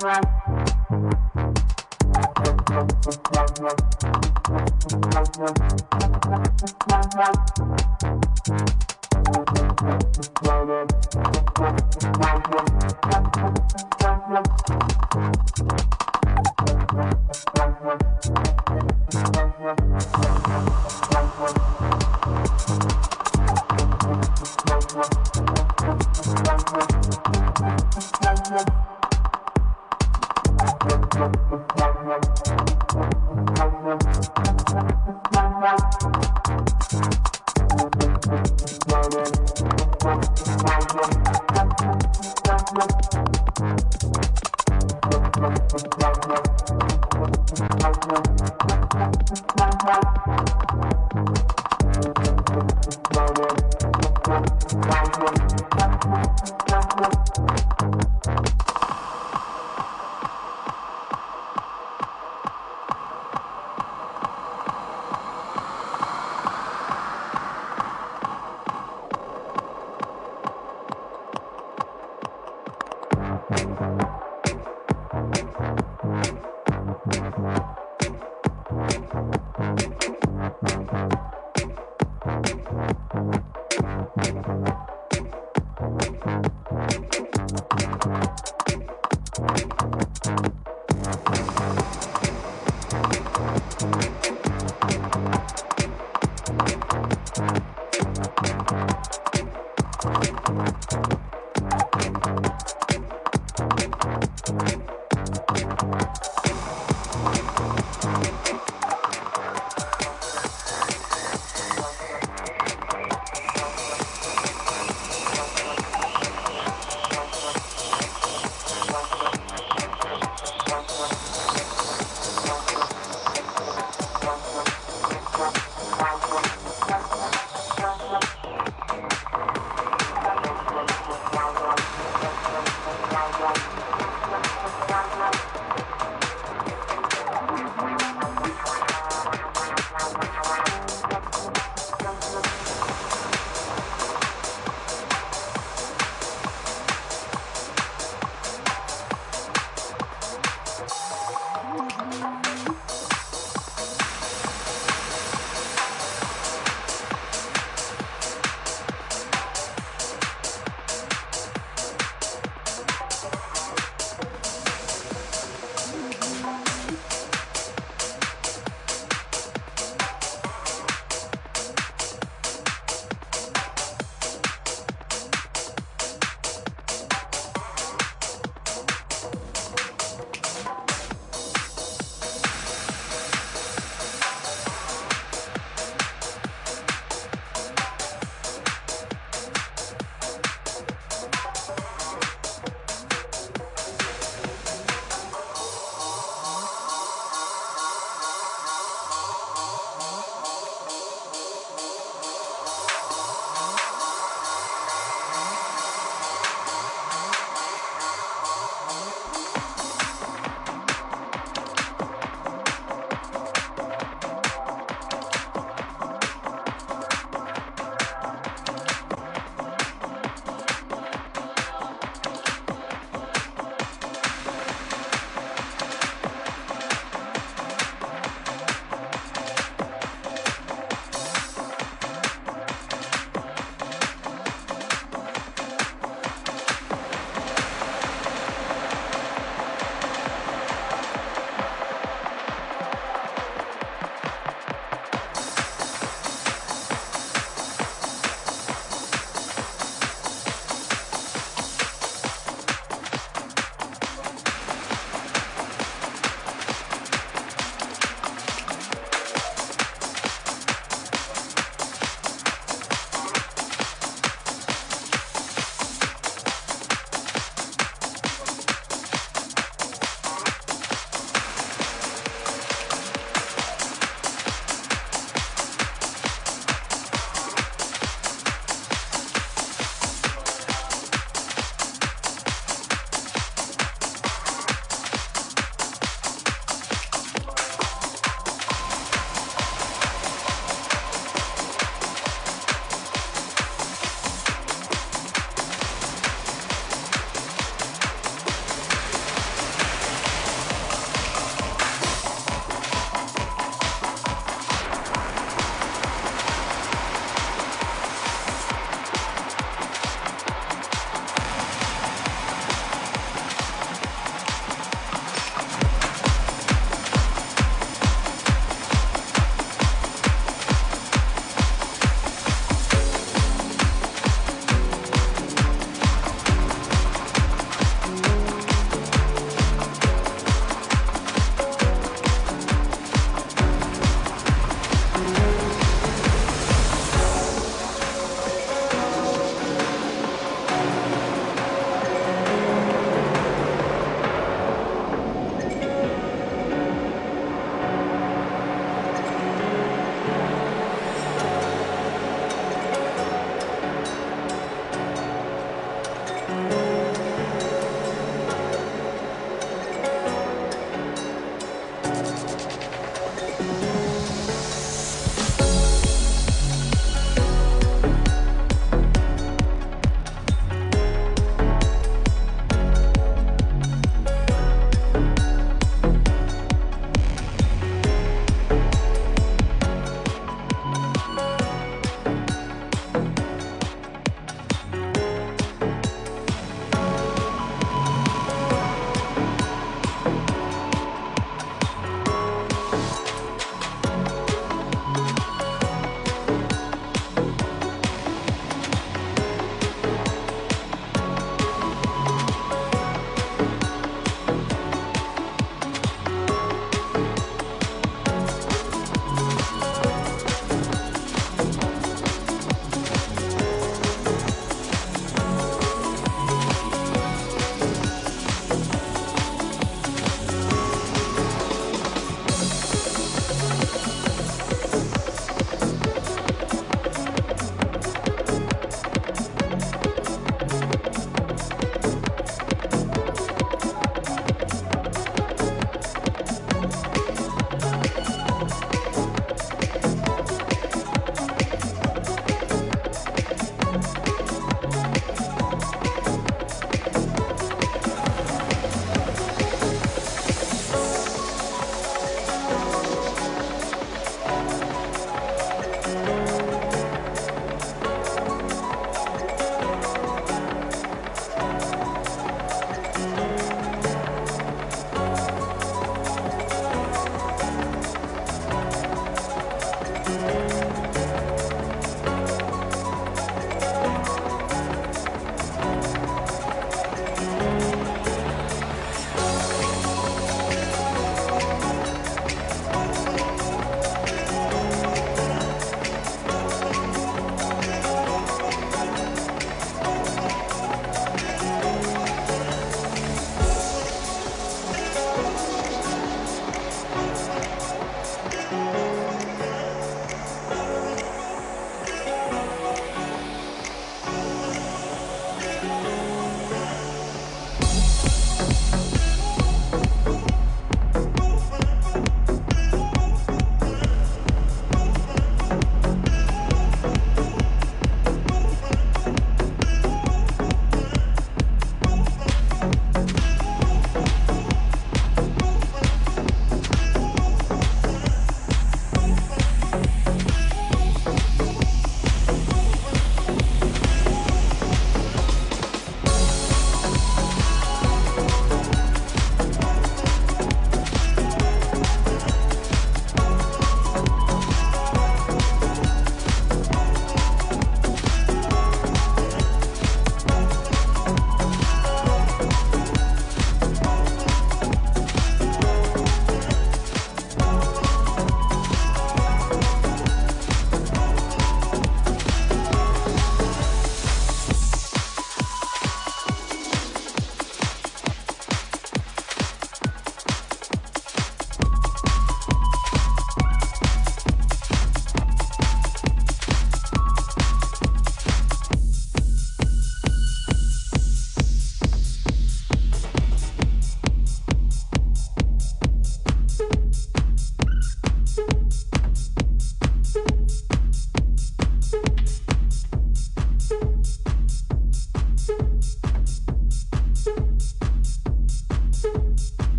Bye.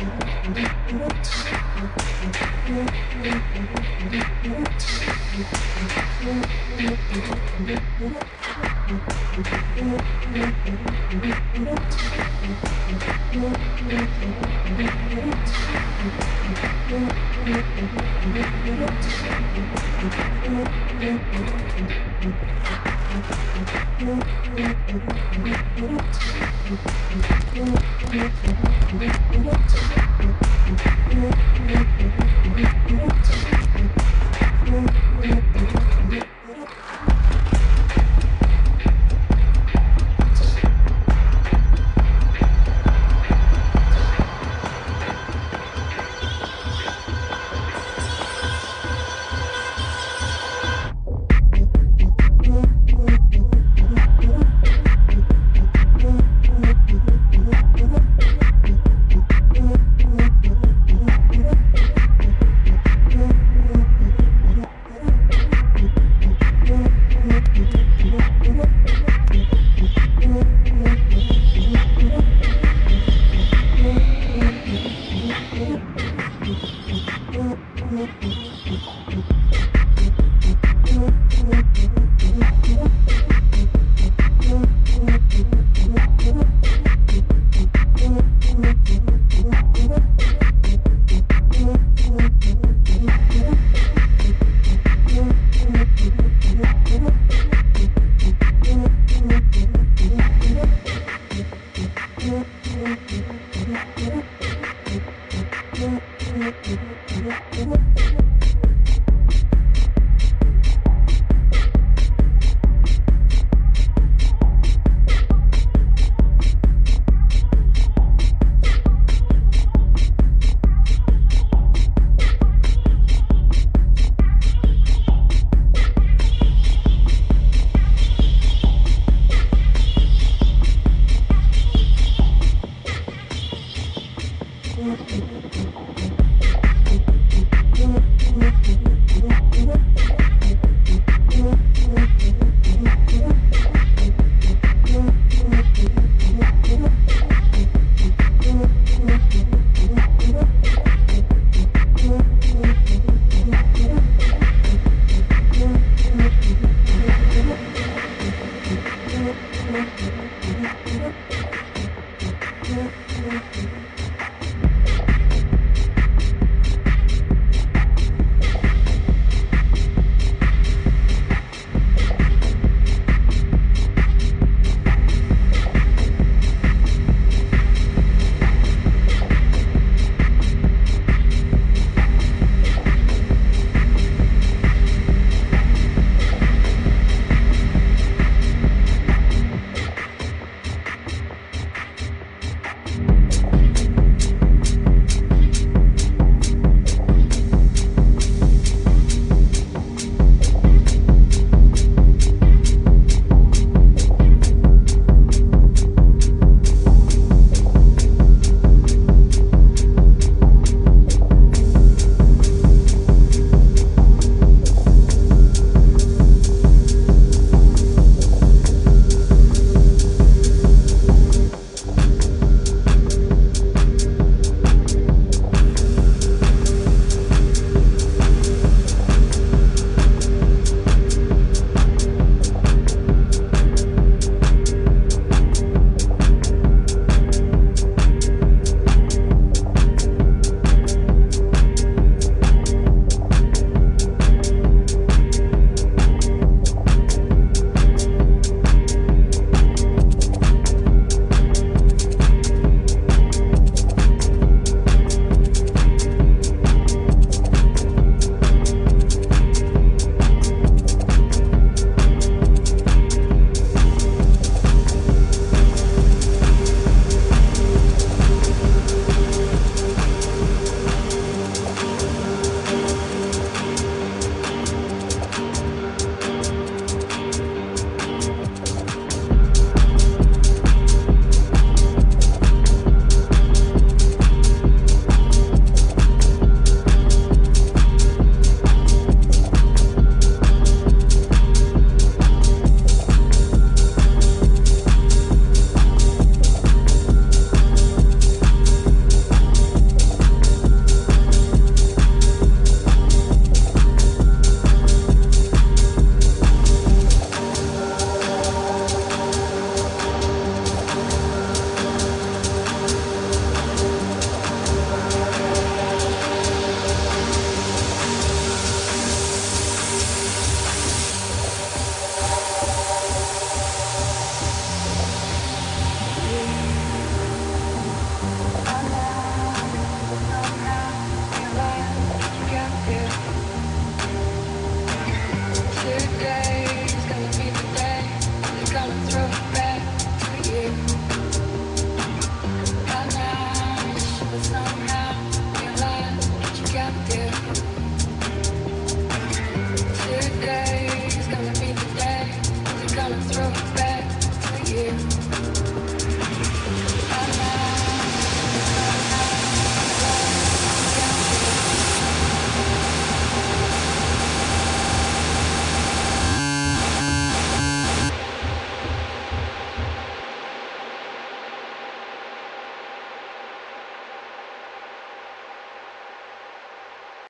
Thank you.